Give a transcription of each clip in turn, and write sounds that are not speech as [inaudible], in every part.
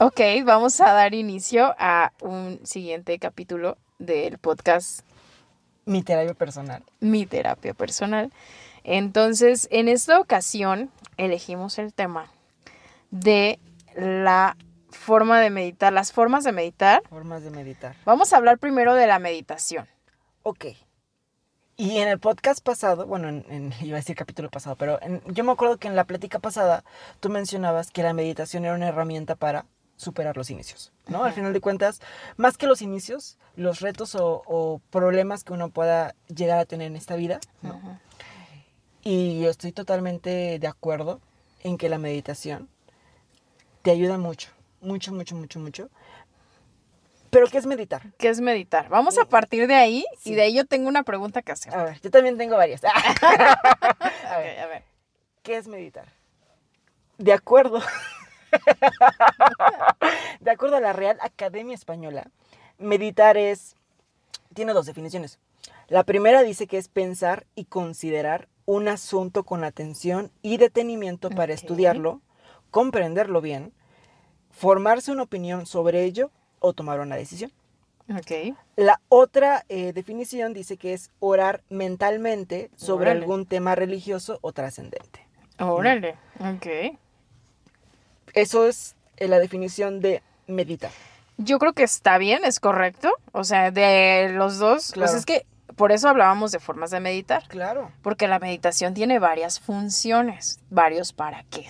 Ok, vamos a dar inicio a un siguiente capítulo del podcast Mi terapia personal. Mi terapia personal. Entonces, en esta ocasión elegimos el tema de la forma de meditar, las formas de meditar. Formas de meditar. Vamos a hablar primero de la meditación. Ok. Y en el podcast pasado, bueno, en, en- [laughs] iba a decir capítulo pasado, pero en- yo me acuerdo que en la plática pasada tú mencionabas que la meditación era una herramienta para superar los inicios, ¿no? Al final de cuentas, más que los inicios, los retos o, o problemas que uno pueda llegar a tener en esta vida, ¿no? Y yo estoy totalmente de acuerdo en que la meditación te ayuda mucho, mucho, mucho, mucho, mucho. Pero ¿qué es meditar? ¿Qué es meditar? Vamos a partir de ahí Sí. y de ahí yo tengo una pregunta que hacer. A ver, yo también tengo varias. [laughs] a [laughs] Ok, ver, a ver. ¿qué es meditar? De acuerdo. [laughs] de acuerdo a la Real Academia Española, meditar es tiene dos definiciones. La primera dice que es pensar y considerar un asunto con atención y detenimiento para estudiarlo, comprenderlo bien, formarse una opinión sobre ello o tomar una decisión. Ok. La otra eh, definición dice que es orar mentalmente sobre Órale. algún tema religioso o trascendente. Órale. Ok. Eso es eh, la definición de meditar. Yo creo que está bien, es correcto. O sea, de los dos, Claro. pues es que por eso hablábamos de formas de meditar. Claro. Porque la meditación tiene varias funciones, varios para qué.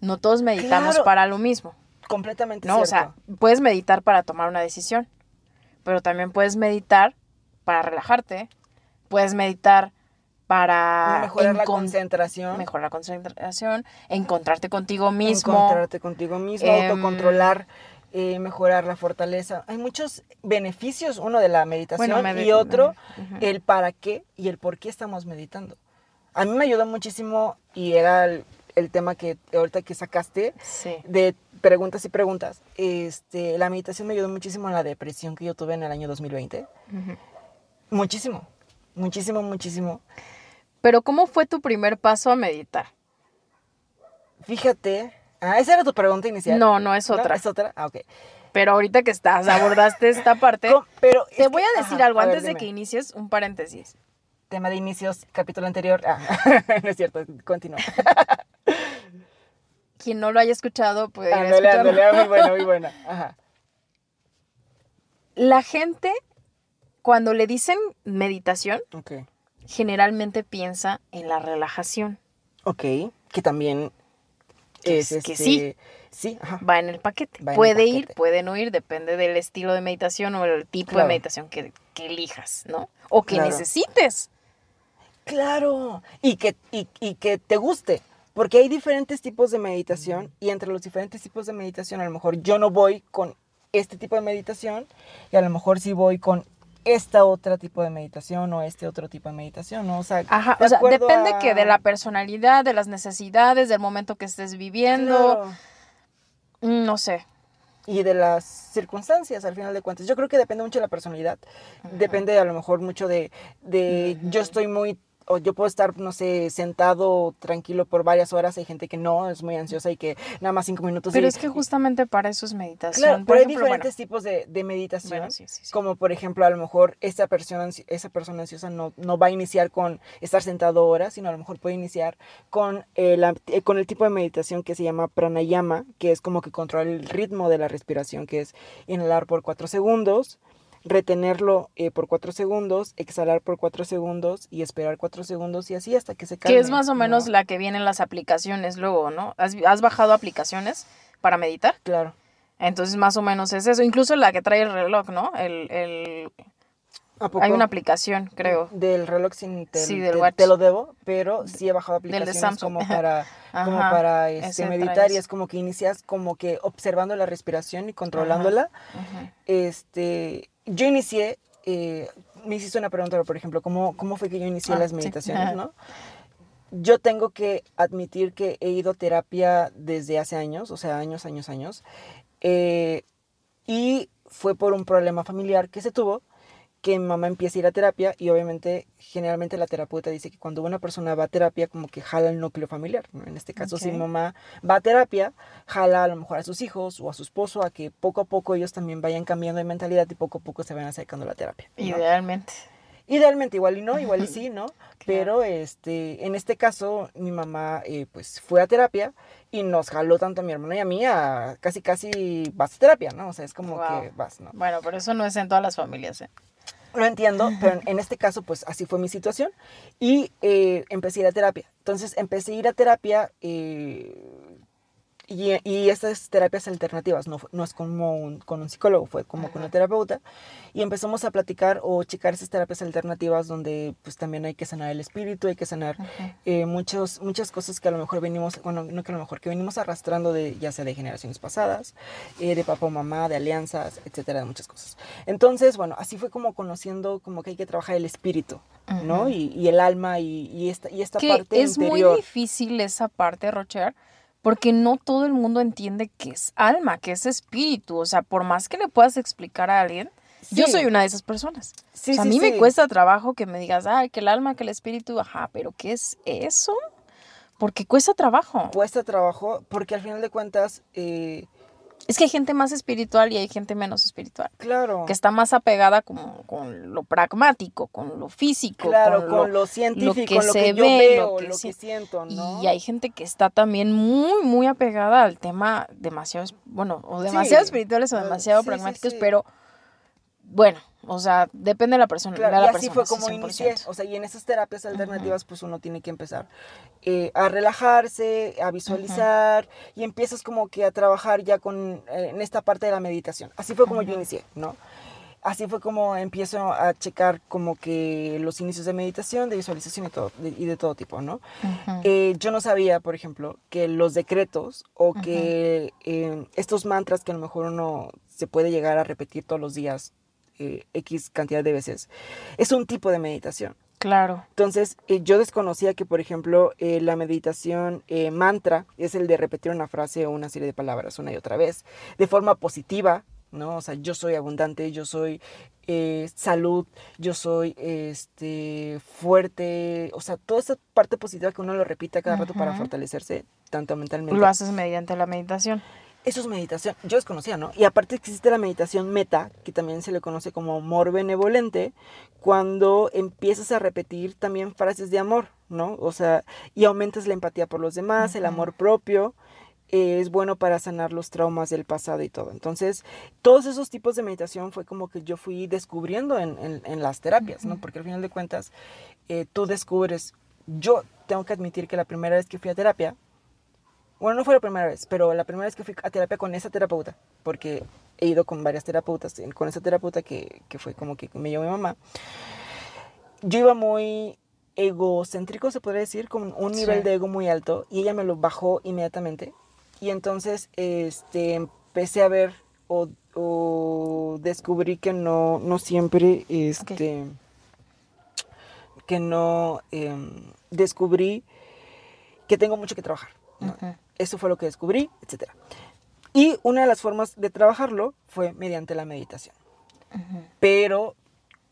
No todos meditamos Claro. para lo mismo. Completamente No, o sea, puedes meditar para tomar una decisión, pero también puedes meditar para relajarte, puedes meditar para mejorar la concentración, mejorar la concentración, encontrarte contigo mismo. encontrarte contigo mismo, Em, autocontrolar, eh, mejorar la fortaleza. Hay muchos beneficios, uno de la meditación Bueno, me de- y otro el para qué y el por qué estamos meditando. A mí me ayudó muchísimo y era el, el tema que ahorita que sacaste Sí. de preguntas y preguntas. Este, la meditación me ayudó muchísimo en la depresión que yo tuve en el año 2020. Ujú. Muchísimo, muchísimo, muchísimo. Pero ¿cómo fue tu primer paso a meditar? Fíjate, ah, esa era tu pregunta inicial. No, no es otra. ¿Es otra? Ah, ok. Pero ahorita que estás, abordaste esta [laughs] parte, Pero te voy que- a decir ajá, algo a ver, antes de que inicies, un paréntesis. Tema de inicios, capítulo anterior. Ah, [laughs] no es cierto, continúa. [laughs] Quien no lo haya escuchado puede ir a ah, muy buena, muy buena. Ajá. La gente, cuando le dicen meditación, Ok. Generalmente piensa en la relajación. Ok, que también es, es- que este, sí. Sí, ajá. Va en el paquete. El puede ir, puede no ir, depende del estilo de meditación o el tipo Claro. de meditación que, que elijas, ¿no? O que Claro. necesites. Claro, y que, y, y que te guste, porque hay diferentes tipos de meditación y entre los diferentes tipos de meditación a lo mejor yo no voy con este tipo de meditación y a lo mejor sí voy con esta otra tipo de meditación o este otro tipo de meditación, ¿no? O sea, Ajá, de o sea, acuerdo depende a- que de la personalidad, de las necesidades, del momento que estés viviendo, Claro, mm, no sé. y de las circunstancias al final de cuentas. Yo creo que depende mucho de la personalidad, depende a lo mejor mucho de, de yo estoy muy o yo puedo estar, no sé, sentado tranquilo por varias horas. Hay gente que no, es muy ansiosa y que nada más cinco minutos. Pero y- es que justamente para eso es meditación. Claro, Por pero hay bueno, diferentes tipos de, de meditación. bueno, sí, sí, sí. Como por ejemplo, a lo mejor esta persona, esa persona ansiosa no, no va a iniciar con estar sentado horas, sino a lo mejor puede iniciar con, eh, la- eh, con el tipo de meditación que se llama pranayama, que es como que controla el ritmo de la respiración, que es inhalar por cuatro segundos, retenerlo eh, por cuatro segundos, exhalar por cuatro segundos y esperar cuatro segundos y así hasta que se calme. Que es más o menos ¿no? la que viene en las aplicaciones luego, ¿no? ¿Has, has bajado aplicaciones para meditar? Claro. Entonces más o menos es eso. Incluso la que trae el reloj, ¿no? El, el... Hay una aplicación, creo. Del reloj sin te, Sí, del te- watch. te lo debo, pero sí he bajado Del de aplicaciones como [laughs] para, como Ajá, para este, meditar y es como que inicias como que observando la respiración y controlándola. Este, yo inicié, eh, me hiciste una pregunta, por ejemplo, ¿cómo, cómo fue que yo inicié Ah, las meditaciones, no? Yo tengo que admitir que he ido a terapia desde hace años, o sea, años, años, años. eh, y fue por un problema familiar que se tuvo. Que mi mamá empiece a ir a terapia y obviamente generalmente la terapeuta dice que cuando una persona va a terapia como que jala el núcleo familiar, ¿no? En este caso si mi mamá va a terapia, jala a lo mejor a sus hijos o a su esposo a que poco a poco ellos también vayan cambiando de mentalidad y poco a poco se vayan acercando a la terapia. Idealmente. Idealmente, igual y no, igual y [laughs] sí, ¿no? Pero este, en este caso, mi mamá eh, pues fue a terapia y nos jaló tanto a mi hermano y a mí a casi casi vas a terapia, ¿no? O sea, es como que vas, ¿no? Bueno, pero eso no es en todas las familias, ¿eh? Lo entiendo, pero en este caso, pues así fue mi situación y eh, empecé a ir a terapia. Entonces, empecé a ir a terapia eh, y, y, estas terapias alternativas, no, no es como un, con un psicólogo, fue como con una terapeuta. Y empezamos a platicar o checar esas terapias alternativas donde pues también hay que sanar el espíritu, hay que sanar eh, muchos, muchas cosas que a lo mejor venimos, bueno, no que a lo mejor, que venimos arrastrando de ya sea de generaciones pasadas, eh, de papá o mamá, de alianzas, etcétera, de muchas cosas. Entonces, bueno, así fue como conociendo como que hay que trabajar el espíritu, ¿no? Y, y, el alma y, y esta, y esta que parte es interior. muy difícil esa parte, Rocher porque no todo el mundo entiende que es alma, que es espíritu. O sea, por más que le puedas explicar a alguien, sí. yo soy una de esas personas. Sí, o sea, a mí me cuesta trabajo que me digas, ay, que el alma, que el espíritu, ajá, pero ¿qué es eso? Porque cuesta trabajo. Cuesta trabajo, porque al final de cuentas... Eh, es que hay gente más espiritual y hay gente menos espiritual. Claro. Que está más apegada como con lo pragmático, con lo físico. Claro, con, con lo, lo, científico, lo que lo se que yo ve, veo, lo que, lo que siento, ¿no? Y hay gente que está también muy, muy apegada al tema demasiado, bueno, o demasiado Sí. espirituales o demasiado Sí, sí, pragmáticos, sí. pero bueno, o sea, depende de la persona. Claro, de la y así persona, fue como inicié. 100%. O sea, y en esas terapias alternativas, pues uno tiene que empezar eh, a relajarse, a visualizar, y empiezas como que a trabajar ya con eh, en esta parte de la meditación. Así fue como yo inicié, ¿no? Así fue como empiezo a checar como que los inicios de meditación, de visualización y, todo, de- y de todo tipo, ¿no? Eh, yo no sabía, por ejemplo, que los decretos o que eh, estos mantras que a lo mejor uno se puede llegar a repetir todos los días eh, X cantidad de veces, es un tipo de meditación. Claro. Entonces, eh, yo desconocía que, por ejemplo, eh, la meditación eh, mantra es el de repetir una frase o una serie de palabras una y otra vez, de forma positiva, ¿no? O sea, yo soy abundante, yo soy eh, salud, yo soy este, fuerte, o sea, toda esa parte positiva que uno lo repita cada rato para fortalecerse, tanto mentalmente. Lo haces mediante la meditación. Eso es meditación. Yo desconocía, ¿no? Y aparte existe la meditación meta, que también se le conoce como amor benevolente, cuando empiezas a repetir también frases de amor, ¿no? O sea, y aumentas la empatía por los demás, el amor propio. eh, es bueno para sanar los traumas del pasado y todo. Entonces, todos esos tipos de meditación fue como que yo fui descubriendo en, en- en las terapias, ¿no? Porque al final de cuentas, eh, tú descubres, yo tengo que admitir que la primera vez que fui a terapia, bueno, no fue la primera vez, pero la primera vez que fui a terapia con esa terapeuta, porque he ido con varias terapeutas, eh, con esa terapeuta que, que fue como que me llevó mi mamá, yo iba muy egocéntrico, se podría decir, con un nivel Sí. de ego muy alto, y ella me lo bajó inmediatamente, y entonces este, empecé a ver o, o descubrí que no, no siempre, este, que no em, descubrí que tengo mucho que trabajar. ¿no? Eso fue lo que descubrí, etc. Y una de las formas de trabajarlo fue mediante la meditación. Pero,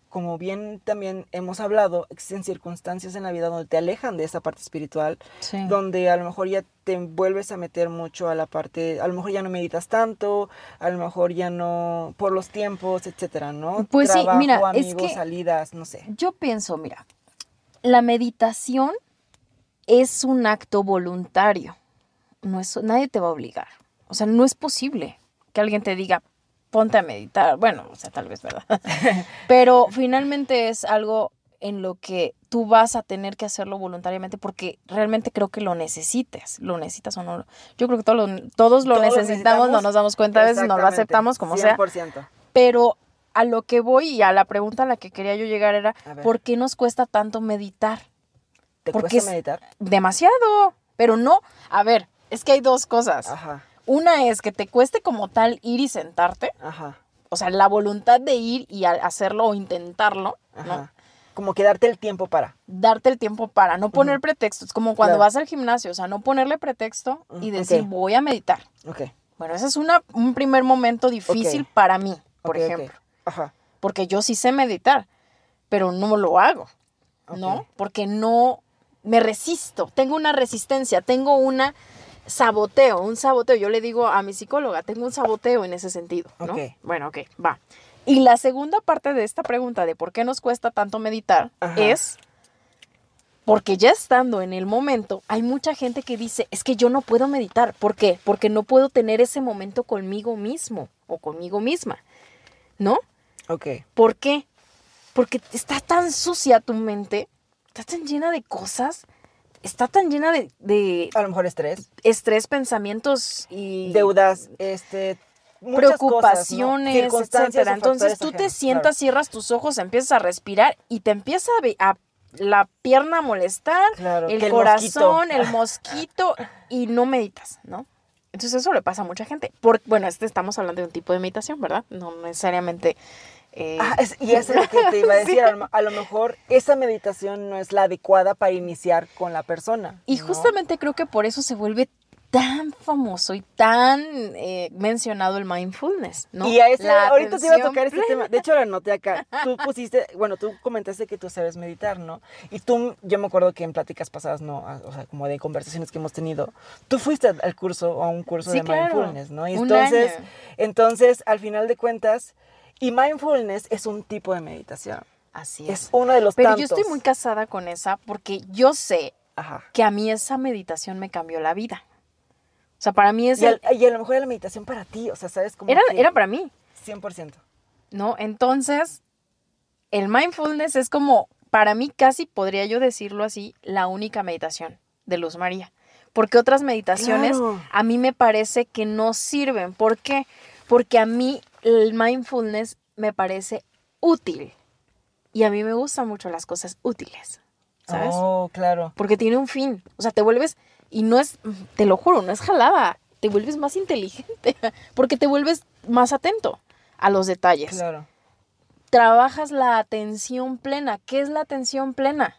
como bien también hemos hablado, existen circunstancias en la vida donde te alejan de esa parte espiritual, Sí. donde a lo mejor ya te vuelves a meter mucho a la parte, a lo mejor ya no meditas tanto, a lo mejor ya no, por los tiempos, etcétera, ¿no? Pues sí, Trabajo, mira, es amigos, que- salidas, no sé. Yo pienso, mira, la meditación es un acto voluntario. No es, nadie te va a obligar. O sea, no es posible que alguien te diga, ponte a meditar. Bueno, o sea, tal vez, ¿verdad? [laughs] Pero finalmente es algo en lo que tú vas a tener que hacerlo voluntariamente porque realmente creo que lo necesites. ¿Lo necesitas o no? Yo creo que todos lo, todos lo Todos lo necesitamos, no nos damos cuenta, a veces no lo aceptamos como sea. 100%. Pero a lo que voy y a la pregunta a la que quería yo llegar era. ¿por qué nos cuesta tanto meditar? ¿Te porque cuesta es- meditar? Demasiado, pero no. A ver, es que hay dos cosas. Ajá, Una es que te cueste como tal ir y sentarte, ajá, o sea, la voluntad de ir y hacerlo o intentarlo. Como que darte el tiempo para. Darte el tiempo para no poner pretextos, como cuando Claro. vas al gimnasio, o sea, no ponerle pretexto y decir, voy a meditar. Ok. Bueno, ese es una, un primer momento difícil para mí, por ejemplo. Ajá. porque yo sí sé meditar, pero no lo hago, ¿no? Porque no me resisto, tengo una resistencia, tengo una saboteo, un saboteo. Yo le digo a mi psicóloga, tengo un saboteo en ese sentido, ¿no? Bueno, ok, va. Y la segunda parte de esta pregunta de por qué nos cuesta tanto meditar Ajá. es porque ya estando en el momento, hay mucha gente que dice, es que yo no puedo meditar. ¿Por qué? Porque no puedo tener ese momento conmigo mismo o conmigo misma, ¿no? Ok. ¿Por qué? Porque está tan sucia tu mente, está tan llena de cosas, está tan llena de, de A lo mejor estrés, estrés, pensamientos y deudas, este, preocupaciones, cosas, ¿no? Circunstancias etcétera. o Entonces tú te sientas, claro. cierras tus ojos, empiezas a respirar y te empieza a, la pierna a molestar, Claro, el que el corazón, mosquito. el mosquito y no meditas, ¿no? Entonces eso le pasa a mucha gente. Por, bueno, este estamos hablando de un tipo de meditación, ¿verdad? No necesariamente... eh, Ah, es- y eso es lo que te iba a [laughs] decir. Sí. A, lo, a lo mejor esa meditación no es la adecuada para iniciar con la persona. Y ¿no? justamente creo que por eso se vuelve tan famoso y tan eh, mencionado el mindfulness, ¿no? Y a ese, La ahorita te iba a tocar este plena. tema. De hecho, lo anoté acá. Tú pusiste, bueno, tú comentaste que tú sabes meditar, ¿no? Y tú, yo me acuerdo que en pláticas pasadas, ¿no? Ah, O sea, como de conversaciones que hemos tenido, tú fuiste al- curso, a un curso Sí, de claro. mindfulness, ¿no? Y entonces, entonces, al final de cuentas, y mindfulness es un tipo de meditación. Así Es es. uno de los Pero tantos. yo estoy muy casada con esa porque yo sé Ajá. que a mí esa meditación me cambió la vida. O sea, para mí es Y, el- al- y a lo mejor era la meditación para ti, o sea, ¿sabes? Como era, para mí, 100%. ¿no? Entonces, el mindfulness es como, para mí casi podría yo decirlo así, la única meditación de Luz María. Porque otras meditaciones Claro. a mí me parece que no sirven. ¿Por qué? Porque a mí el mindfulness me parece útil. Y a mí me gustan mucho las cosas útiles, ¿sabes? Oh, claro. Porque tiene un fin. O sea, te vuelves, y no es, te lo juro, no es jalada, te vuelves más inteligente, [laughs] porque te vuelves más atento a los detalles. Claro. Trabajas la atención plena. ¿Qué es la atención plena?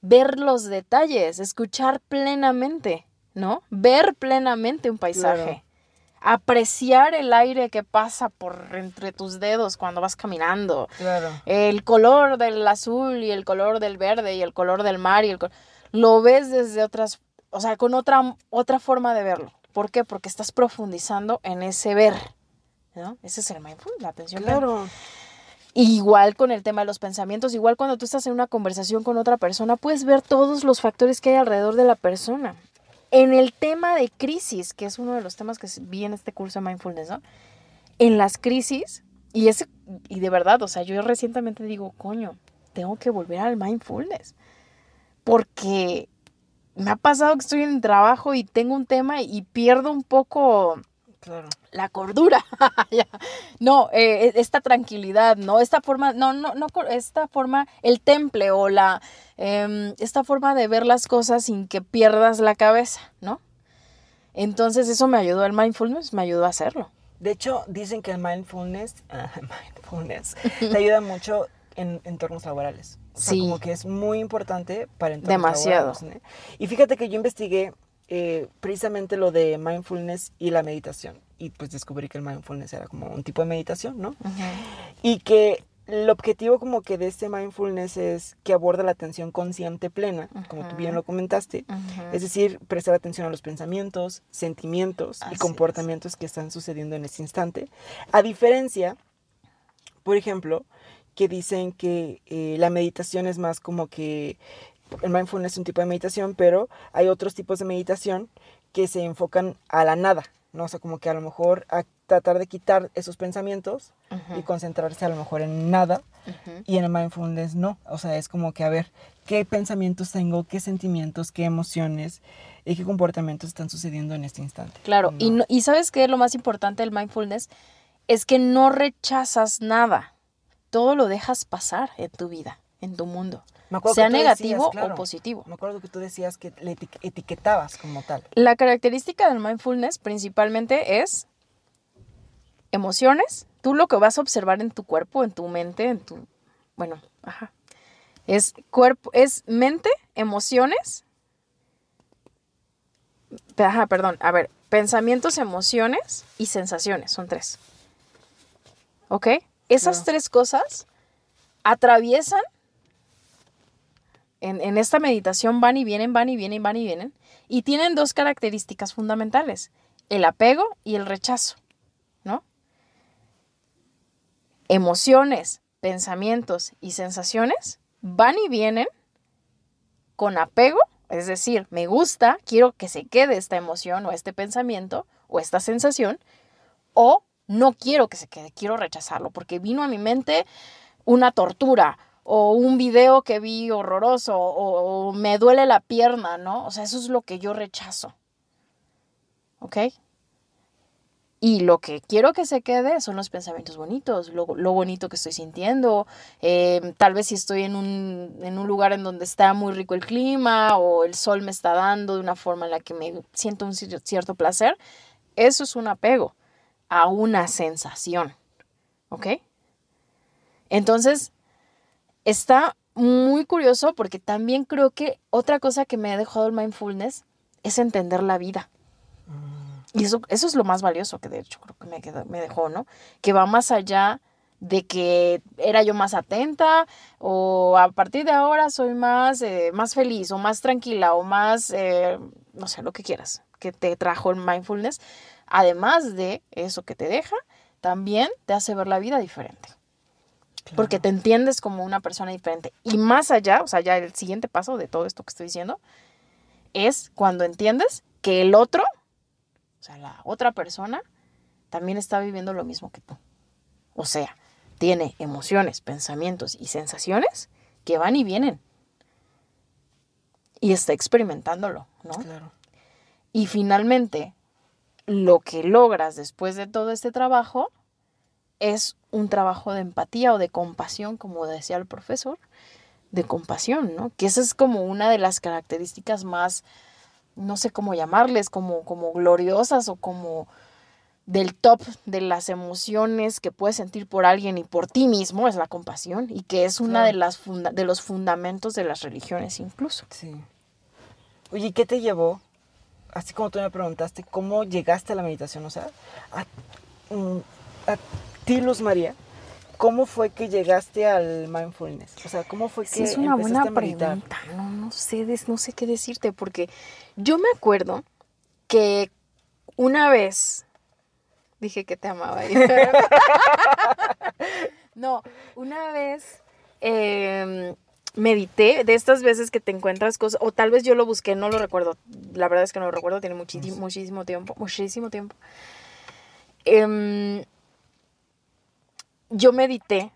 Ver los detalles, escuchar plenamente, ¿no? Ver plenamente un paisaje. Claro. Apreciar el aire que pasa por entre tus dedos cuando vas caminando Claro. el color del azul y el color del verde y el color del mar y el lo ves desde otras, o sea, con otra otra forma de verlo. ¿Por qué? Porque estás profundizando en ese ver, ¿no? Ese es el mindfulness, la atención. plena. Claro. Igual con el tema de los pensamientos, igual cuando tú estás en una conversación con otra persona, puedes ver todos los factores que hay alrededor de la persona. En el tema de crisis, que es uno de los temas que vi en este curso de mindfulness, ¿no? En las crisis, y ese, y de verdad, o sea, yo recientemente digo, coño, tengo que volver al mindfulness. Porque me ha pasado que estoy en el trabajo y tengo un tema y pierdo un poco Claro. la cordura. [laughs] No, eh, esta tranquilidad, ¿no? Esta forma, no, no, no, esta forma, el temple o la, em, esta forma de ver las cosas sin que pierdas la cabeza, ¿no? Entonces eso me ayudó, el mindfulness me ayudó a hacerlo. De hecho, dicen que el mindfulness, [laughs] ah, mindfulness te ayuda mucho en entornos laborales. O sea, Sí. como que es muy importante para entornos Demasiado. laborales, ¿no? Y fíjate que yo investigué eh, precisamente lo de mindfulness y la meditación. Y pues descubrí que el mindfulness era como un tipo de meditación, ¿no? Y que el objetivo como que de este mindfulness es que aborda la atención consciente plena, como tú bien lo comentaste. Es decir, prestar atención a los pensamientos, sentimientos Así y es. comportamientos que están sucediendo en este instante. A diferencia, por ejemplo, que dicen que eh, la meditación es más como que el mindfulness es un tipo de meditación, pero hay otros tipos de meditación que se enfocan a la nada, ¿no? O sea, como que a lo mejor a tratar de quitar esos pensamientos y concentrarse a lo mejor en nada y en el mindfulness no. O sea, es como que a ver qué pensamientos tengo, qué sentimientos, qué emociones y qué comportamientos están sucediendo en este instante. Claro, y, y sabes qué es lo más importante del mindfulness? Es que no rechazas nada. Todo lo dejas pasar en tu vida, en tu mundo. Sea que negativo decías, claro, o positivo. Me acuerdo que tú decías que le eti- etiquetabas como tal. La característica del mindfulness principalmente es emociones. Tú lo que vas a observar en tu cuerpo, en tu mente, en tu... Bueno, ajá. Es cuerpo, es mente, emociones. Ajá, perdón. A ver, pensamientos, emociones y sensaciones. Son tres. ¿Ok? Esas Claro. tres cosas atraviesan, en, en esta meditación van y vienen, van y vienen, van y vienen, y tienen dos características fundamentales, el apego y el rechazo, ¿no? Emociones, pensamientos y sensaciones van y vienen con apego, es decir, me gusta, quiero que se quede esta emoción o este pensamiento o esta sensación, o no quiero que se quede, quiero rechazarlo, porque vino a mi mente una tortura o un video que vi horroroso o, me duele la pierna, ¿no? O sea, eso es lo que yo rechazo. ¿Ok? Y lo que quiero que se quede son los pensamientos bonitos, lo, bonito que estoy sintiendo. eh, tal vez si estoy en un, en un lugar en donde está muy rico el clima o el sol me está dando de una forma en la que me siento un cier- cierto placer, eso es un apego a una sensación. ¿Ok? Entonces, está muy curioso porque también creo que otra cosa que me ha dejado el mindfulness es entender la vida. Y eso, eso es lo más valioso que de hecho creo que me, quedó- me dejó, ¿no? Que va más allá de que era yo más atenta o a partir de ahora soy más, eh, más feliz o más tranquila o más, eh, no sé, lo que quieras, que te trajo el mindfulness. Además de eso que te deja, también te hace ver la vida diferente porque te entiendes como una persona diferente. Y más allá, o sea, ya el siguiente paso de todo esto que estoy diciendo, es cuando entiendes que el otro, o sea, la otra persona, también está viviendo lo mismo que tú. O sea, tiene emociones, pensamientos y sensaciones que van y vienen. Y está experimentándolo, ¿no? Claro. Y finalmente, lo que logras después de todo este trabajo es un trabajo de empatía o de compasión, como decía el profesor, de compasión, ¿no? Que esa es como una de las características más, no sé cómo llamarles, como, como gloriosas o como del top de las emociones que puedes sentir por alguien y por ti mismo es la compasión y que es una Claro. de las funda- de los fundamentos de las religiones incluso. Sí. Oye, ¿y ¿qué te llevó? Así como tú me preguntaste, ¿cómo llegaste a la meditación? O sea, a, mm, a ti, Luz María, ¿cómo fue que llegaste al mindfulness? O sea, ¿cómo fue que Sí, es una buena a meditar? pregunta. No, no sé, des- no sé qué decirte, porque yo me acuerdo que una vez dije que te amaba. no, una vez em, medité de estas veces que te encuentras cosas, o tal vez yo lo busqué, no lo recuerdo. La verdad es que no lo recuerdo, tiene muchísimo, muchísimo tiempo, muchísimo tiempo. Em, yo medité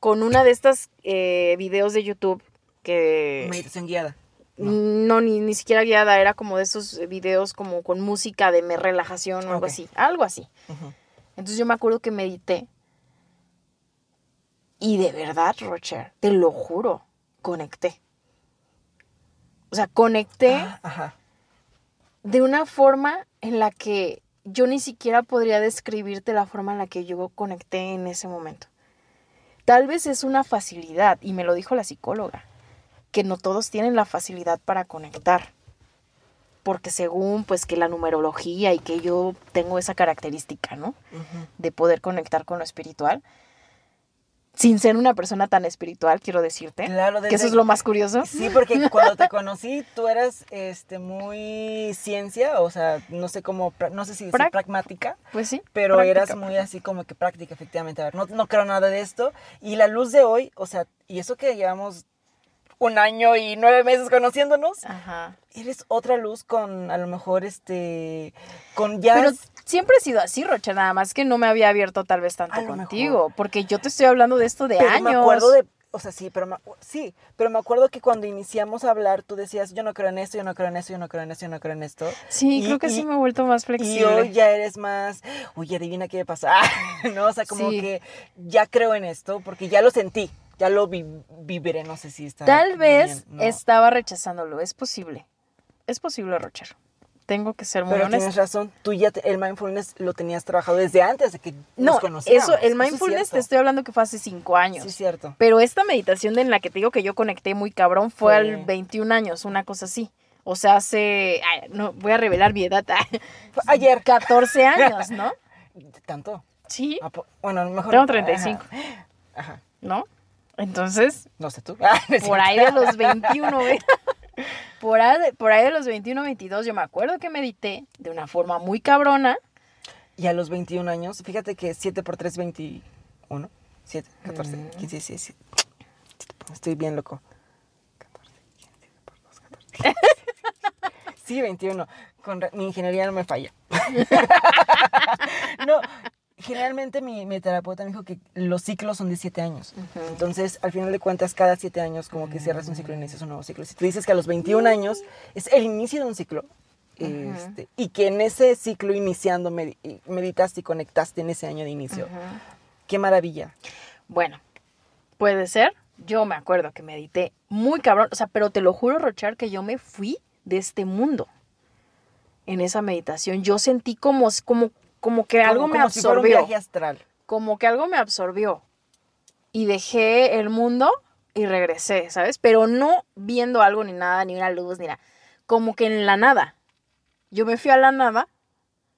con una de estas eh, videos de YouTube que Meditación guiada. no, ni, ni siquiera guiada, era como de esos videos como con música de me- relajación o algo así, algo así. Entonces yo me acuerdo que medité y de verdad, Rocher, te lo juro, conecté. O sea, conecté Ah, ajá. de una forma en la que yo ni siquiera podría describirte la forma en la que yo conecté en ese momento. Tal vez es una facilidad, y me lo dijo la psicóloga, que no todos tienen la facilidad para conectar. Porque según pues que la numerología y que yo tengo esa característica, ¿no? De poder conectar con lo espiritual. Sin ser una persona tan espiritual, quiero decirte. Claro, que eso es lo más curioso. Sí, porque cuando te conocí, tú eras este, muy ciencia, o sea, no sé cómo, no sé si decir Prac- pragmática, Pues sí. pero práctica. eras muy así como que práctica, efectivamente. A ver, no, no creo nada de esto. Y la luz de hoy, o sea, y eso que llevamos un año y nueve meses conociéndonos, Ajá. eres otra luz con a lo mejor este, con ya... Pero siempre he sido así, Rocha, nada más que no me había abierto tal vez tanto contigo, porque yo te estoy hablando de esto de pero años. me acuerdo de, o sea, sí, pero me, sí, pero me acuerdo que cuando iniciamos a hablar, tú decías, yo no creo en esto, yo no creo en esto, yo no creo en esto, yo no creo en esto. Sí, y- creo que y- sí me he vuelto más Y flexible. hoy ya eres más, uy, adivina qué pasa, [laughs] ¿no? O sea, como Sí. que ya creo en esto porque ya lo sentí, ya lo vi- viviré, no sé si está Tal vez bien, ¿no? estaba rechazándolo, es posible. Es posible, Rocher. Tengo que ser muy Pero honesta. tienes razón, tú ya te- el mindfulness lo tenías trabajado desde antes de que nos No, conocíamos. eso, el es mindfulness te estoy hablando que fue hace cinco años. Sí, cierto. Pero esta meditación en la que te digo que yo conecté muy cabrón fue Fue- al 21 años, una cosa así. O sea, hace. ay, no, voy a revelar mi edad. Ayer. 14 años, ¿no? [laughs] ¿Tanto? Sí, ¿A po- Bueno, mejor. tengo 35, Ajá. Ajá. ¿no? Entonces, No sé tú. [laughs] Ah, por ahí de los 21, ¿ve? [laughs] Por ahí, de- por ahí de los 21, 22, yo me acuerdo que medité de una forma muy cabrona. Y a los 21 años, fíjate que 7 por 3, 21. 7, 14, Mm. 15, 16. Estoy bien loco. 14, 15, por 2, 14. Sí, 21. Con mi ingeniería no me falla. [laughs] no, generalmente mi, mi terapeuta me dijo que los ciclos son de 7 años. Entonces, al final de cuentas, cada 7 años como que cierras un ciclo y inicias un nuevo ciclo. Si tú dices que a los 21 años es el inicio de un ciclo, este, y que en ese ciclo iniciando meditaste y conectaste en ese año de inicio, qué maravilla. Bueno, puede ser. Yo me acuerdo que medité muy cabrón. O sea, pero te lo juro, Rochar, que yo me fui de este mundo. En esa meditación. Yo sentí como, como, como que algo me como si fuera un absorbió. viaje astral. como que algo me absorbió. Y dejé el mundo y regresé, ¿sabes? Pero no viendo algo ni nada, ni una luz, ni nada. Como que en la nada. Yo me fui a la nada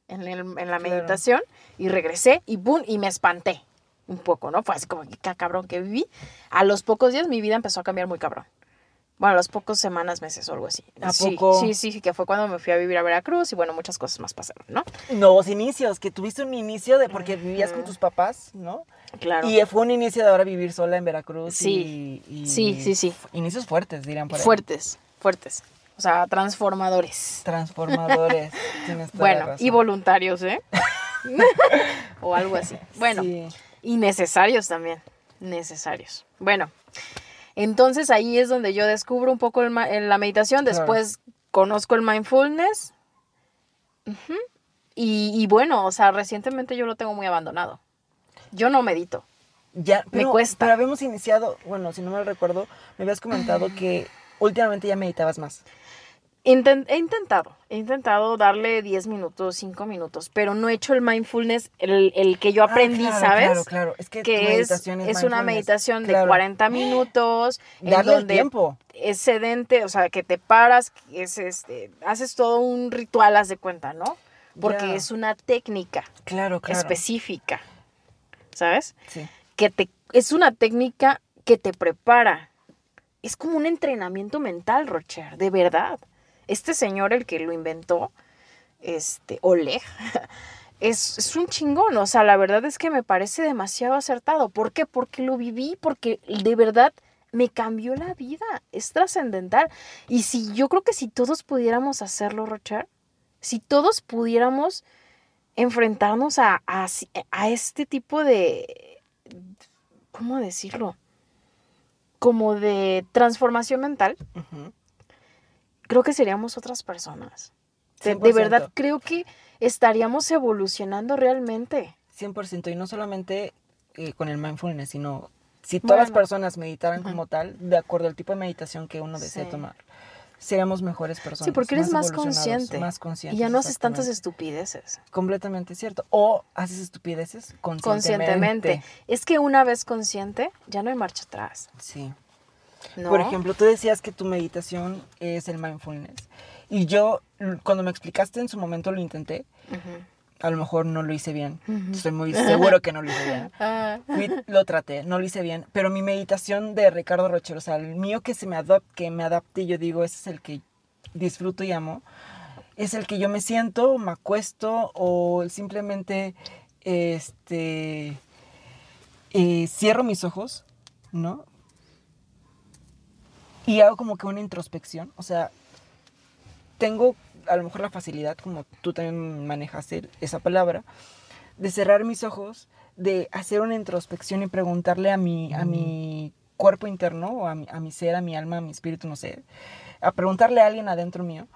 en, el- en la Claro. meditación y regresé y ¡boom! Y me espanté un poco, ¿no? Fue así como que qué cabrón que viví. A los pocos días mi vida empezó a cambiar muy cabrón. Bueno, a los pocos semanas, meses o algo así. ¿A sí, poco? Sí, sí, sí, que fue cuando me fui a vivir a Veracruz y bueno, muchas cosas más pasaron, ¿no? Nuevos inicios, que tuviste un inicio de porque vivías con tus papás, ¿no? Claro. Y fue un inicio de ahora vivir sola en Veracruz. Sí. y- y- Sí, sí, sí. Inicios fuertes, dirían por ahí. Fuertes, fuertes. O sea, transformadores. Transformadores. [laughs] Tienes toda la Bueno, razón. y voluntarios, ¿eh? [laughs] o algo así. Bueno, Sí. y necesarios también. Necesarios. Bueno, entonces ahí es donde yo descubro un poco el en la meditación. Claro. Después conozco el mindfulness. Y, y bueno, o sea, recientemente yo lo tengo muy abandonado. Yo no medito. Ya, Me pero, cuesta. Pero habíamos iniciado, bueno, si no me recuerdo, me habías comentado que últimamente ya meditabas más. He intentado, he intentado darle 10 minutos, 5 minutos, pero no he hecho el mindfulness, el, el que yo aprendí, Ah, claro, ¿sabes? Claro, claro. Es que, es, una meditación de Claro. 40 minutos, [gasps] en Darle el donde tiempo. es sedente, o sea, que te paras, es este, haces todo un ritual, haz de cuenta, ¿no? Porque es una técnica Claro, claro. específica, ¿sabes? Sí. Que te, es una técnica que te prepara. Es como un entrenamiento mental, Rocher, de verdad. Este señor, el que lo inventó, este, Oleg, [laughs] es, es un chingón. O sea, la verdad es que me parece demasiado acertado. ¿Por qué? Porque lo viví, porque de verdad me cambió la vida. Es trascendental. Y si yo creo que si todos pudiéramos hacerlo, Rocher, si todos pudiéramos enfrentarnos a, a, a este tipo de, ¿cómo decirlo? Como de transformación mental, Ujú. Creo que seríamos otras personas. De, de 100%. verdad, creo que estaríamos evolucionando realmente. 100%. Y no solamente eh, con el mindfulness, sino si todas las Bueno. personas meditaran como tal, de acuerdo al tipo de meditación que uno desee Sí. tomar, seríamos mejores personas. Sí, porque eres más evolucionados, consciente. Más conscientes. Y ya no haces tantas estupideces. Completamente cierto. O haces estupideces conscientemente. Conscientemente. Es que una vez consciente, ya no hay marcha atrás. Sí. ¿No? Por ejemplo, tú decías que tu meditación es el mindfulness. Y yo, cuando me explicaste en su momento, lo intenté. A lo mejor no lo hice bien. Estoy muy seguro que no lo hice bien. [laughs] Ah. Fui- lo traté, no lo hice bien. Pero mi meditación de Ricardo Rocher, o sea, el mío que se me adapte, que me adapte y yo digo, ese es el que disfruto y amo. Es el que yo me siento, me acuesto o simplemente este eh, cierro mis ojos, ¿no? Y hago como que una introspección. O sea, tengo a lo mejor la facilidad, como tú también manejaste esa palabra, de cerrar mis ojos, de hacer una introspección y preguntarle a mi, a mi cuerpo interno, o a mi, a mi ser, a mi alma, a mi espíritu, no sé, a preguntarle a alguien adentro mío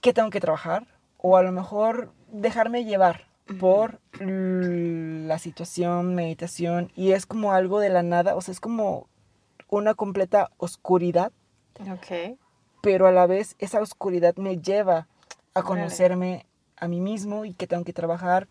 qué tengo que trabajar, o a lo mejor dejarme llevar por la situación, meditación, y es como algo de la nada, o sea, es como una completa oscuridad, Ok. pero a la vez esa oscuridad me lleva a conocerme a mí mismo y que tengo que trabajar.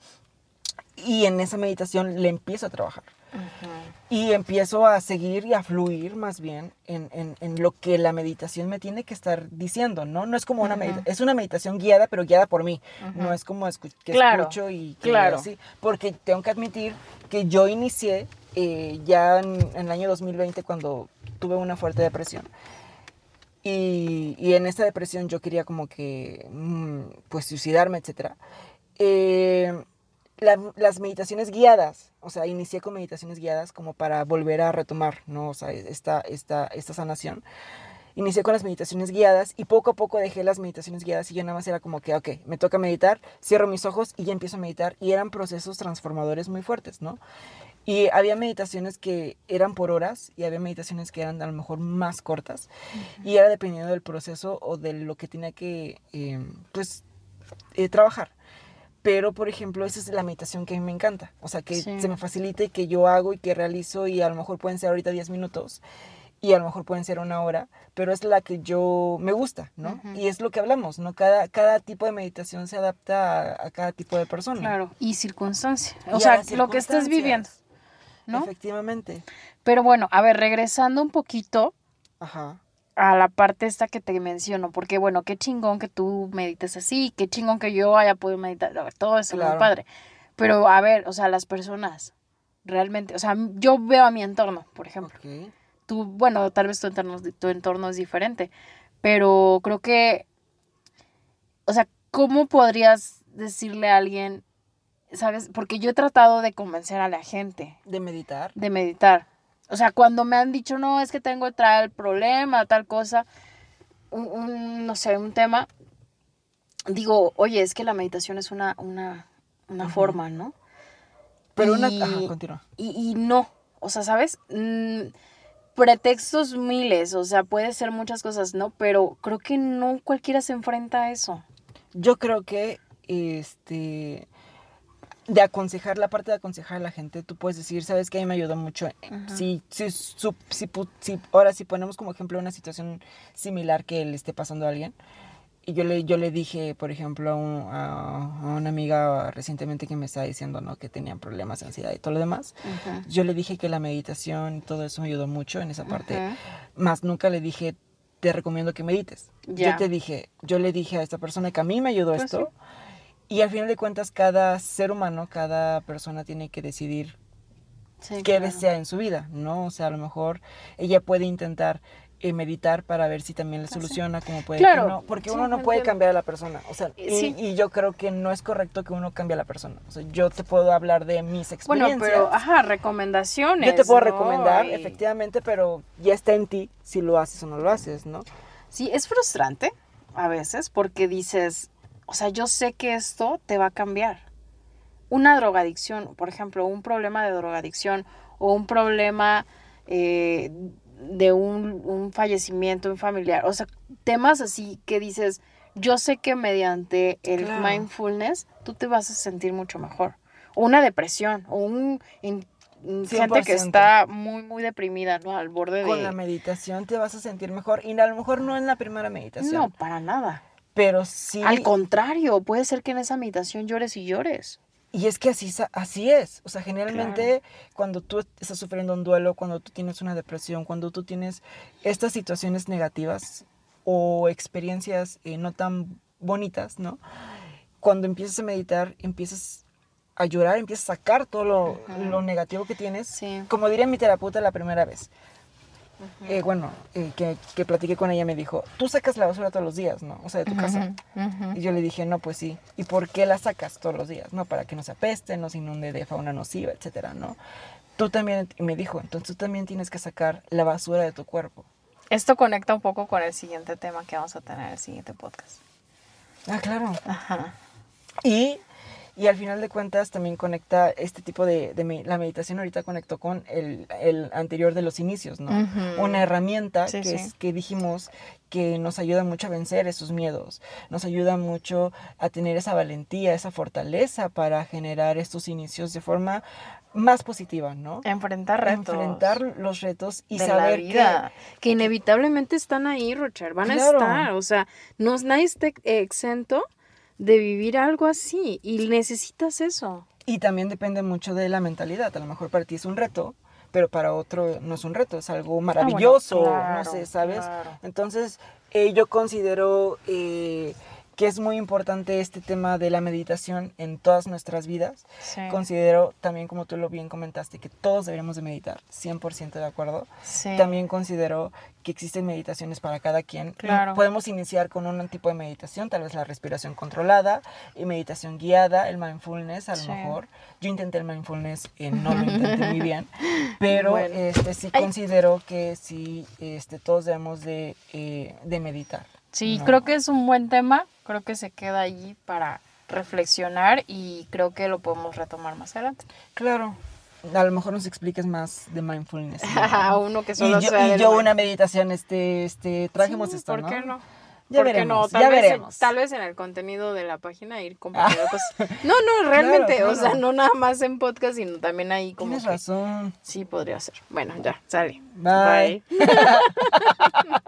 Y en esa meditación le empiezo a trabajar. Ujú. Y empiezo a seguir y a fluir más bien en, en, en lo que la meditación me tiene que estar diciendo, ¿no? No es como una Ujú. meditación, es una meditación guiada, pero guiada por mí. Ujú. No es como escu- que Claro, escucho y que claro. así. Porque tengo que admitir que yo inicié eh, ya en, en el año 2020 cuando tuve una fuerte depresión. Y, y en esta depresión yo quería como que, mm, pues, suicidarme, etc. las meditaciones guiadas, o sea, inicié con meditaciones guiadas como para volver a retomar, ¿no? O sea, esta, esta, esta sanación. Inicié con las meditaciones guiadas y poco a poco dejé las meditaciones guiadas y yo nada más era como que, ok, me toca meditar, cierro mis ojos y ya empiezo a meditar y eran procesos transformadores muy fuertes, ¿no? Y había meditaciones que eran por horas y había meditaciones que eran a lo mejor más cortas. Y era dependiendo del proceso o de lo que tenía que, eh, pues, eh, trabajar. Pero, por ejemplo, esa es la meditación que a mí me encanta. O sea, que Sí. se me facilita y que yo hago y que realizo y a lo mejor pueden ser ahorita 10 minutos y a lo mejor pueden ser una hora, pero es la que yo me gusta, ¿no? Y es lo que hablamos, ¿no? Cada, cada tipo de meditación se adapta a, a cada tipo de persona. Claro. Y circunstancia. O sea, lo que estés viviendo. ¿No? Efectivamente. Pero bueno, a ver, regresando un poquito Ajá. a la parte esta que te menciono, porque bueno, qué chingón que tú medites así, qué chingón que yo haya podido meditar, todo eso, muy Claro. padre. Pero a ver, o sea, las personas, realmente, o sea, yo veo a mi entorno, por ejemplo. Tú, bueno, tal vez tu entorno, tu entorno es diferente, pero creo que, o sea, ¿cómo podrías decirle a alguien, sabes? Porque yo he tratado de convencer a la gente De meditar. de meditar. O sea, cuando me han dicho, no, es que tengo tal problema, tal cosa, un, un, no sé, un tema, digo, oye, es que la meditación es una, una, una forma, ¿no? Pero una... Ajá, continúa. Y, y no, o sea, ¿sabes? Mm, pretextos miles, o sea, puede ser muchas cosas, ¿no? Pero creo que no cualquiera se enfrenta a eso. Yo creo que, este, de aconsejar, la parte de aconsejar a la gente, tú puedes decir, sabes que a mí me ayudó mucho. Ajá. Si, si, su- si, si- ahora si ponemos como ejemplo una situación similar que le esté pasando a alguien, y yo le, yo le dije, por ejemplo, a, un- a- a una amiga recientemente que me estaba diciendo, ¿no? Que tenían problemas de ansiedad y todo lo demás. Yo le dije que la meditación y todo eso me ayudó mucho en esa parte. Más nunca le dije, te recomiendo que medites. Ya. Yo te dije, yo le dije a esta persona que a mí me ayudó Pues esto. Y al final de cuentas, cada ser humano, cada persona tiene que decidir Sí, qué claro. desea en su vida, ¿no? O sea, a lo mejor ella puede intentar eh, meditar para ver si también le sí. soluciona, como puede Claro, que no. Porque sí, uno no puede cambiar a la persona. O sea, Eh, y, sí. y yo creo que no es correcto que uno cambie a la persona. O sea, yo te puedo hablar de mis Bueno, experiencias. pero, ajá, recomendaciones. Yo te puedo ¿no? recomendar, Y- efectivamente, pero ya está en ti si lo haces o no lo haces, ¿no? Sí, es frustrante a veces porque dices, o sea, yo sé que esto te va a cambiar. Una drogadicción, por ejemplo, un problema de drogadicción o un problema eh, de un, un fallecimiento, un familiar, o sea, temas así que dices, yo sé que mediante el Claro. mindfulness tú te vas a sentir mucho mejor. O una depresión, o un... in- gente que 100%. está muy, muy deprimida, ¿no? Al borde Con de... la meditación te vas a sentir mejor. Y a lo mejor no en la primera meditación. No, para nada. Pero sí. Al contrario, puede ser que en esa meditación llores y llores. Y es que así, así es. O sea, generalmente cuando tú estás sufriendo un duelo, cuando tú tienes una depresión, cuando tú tienes estas situaciones negativas o experiencias eh, no tan bonitas, ¿no? Cuando empiezas a meditar, empiezas a llorar, empiezas a sacar todo lo, lo negativo que tienes. Sí. Como diría mi terapeuta la primera vez. Eh, bueno, eh, que, que platiqué con ella, me dijo, tú sacas la basura todos los días, ¿no? O sea, de tu casa. Y yo le dije, no, pues sí. ¿Y por qué la sacas todos los días? No, para que no se apeste, no se inunde de fauna nociva, etcétera, ¿no? Tú también, y me dijo, entonces tú también tienes que sacar la basura de tu cuerpo. Esto conecta un poco con el siguiente tema que vamos a tener en el siguiente podcast. Ah, claro. Ajá. Y, y al final de cuentas también conecta este tipo de, de me- la meditación ahorita conectó con el, el anterior de los inicios, ¿no? Una herramienta Sí, que, sí. es, que dijimos que nos ayuda mucho a vencer esos miedos, nos ayuda mucho a tener esa valentía, esa fortaleza para generar estos inicios de forma más positiva, ¿no? Enfrentar retos. Enfrentar los retos y de saber la vida. Que... inevitablemente están ahí, Rocher. Van Claro. a estar. O sea, no, nadie está exento de vivir algo así. Y necesitas eso. Y también depende mucho de la mentalidad. A lo mejor para ti es un reto, pero para otro no es un reto, es algo maravilloso, no Ah, claro, sé, ¿sabes? claro. Entonces, eh, yo considero eh, que es muy importante este tema de la meditación en todas nuestras vidas. Sí. Considero también, como tú lo bien comentaste, que todos deberíamos de meditar, 100% de acuerdo. Sí. También considero que existen meditaciones para cada quien. Claro. Podemos iniciar con un tipo de meditación, tal vez la respiración controlada, y meditación guiada, el mindfulness a lo Sí. mejor. Yo intenté el mindfulness, eh, no lo intenté muy bien, [laughs] pero Bueno. este, sí Ay. considero que sí, este, todos debemos de, eh, de meditar. Sí, ¿no? creo que es un buen tema, creo que se queda allí para reflexionar y creo que lo podemos retomar más adelante. Claro. A lo mejor nos expliques más de mindfulness. ¿no? [laughs] Uno que y solo yo, sea y yo una meditación, este, este, trajimos Sí, esto, ¿Por ¿no? qué no? Ya ¿Por qué veremos, no? Tal ya vez, veremos. Tal vez en el contenido de la página ir compartiendo cosas. No, no, [laughs] realmente, Claro, o sea, claro. no nada más en podcast, sino también ahí como Tienes que razón. sí podría ser. Bueno, ya, sale. Bye. Bye. [laughs]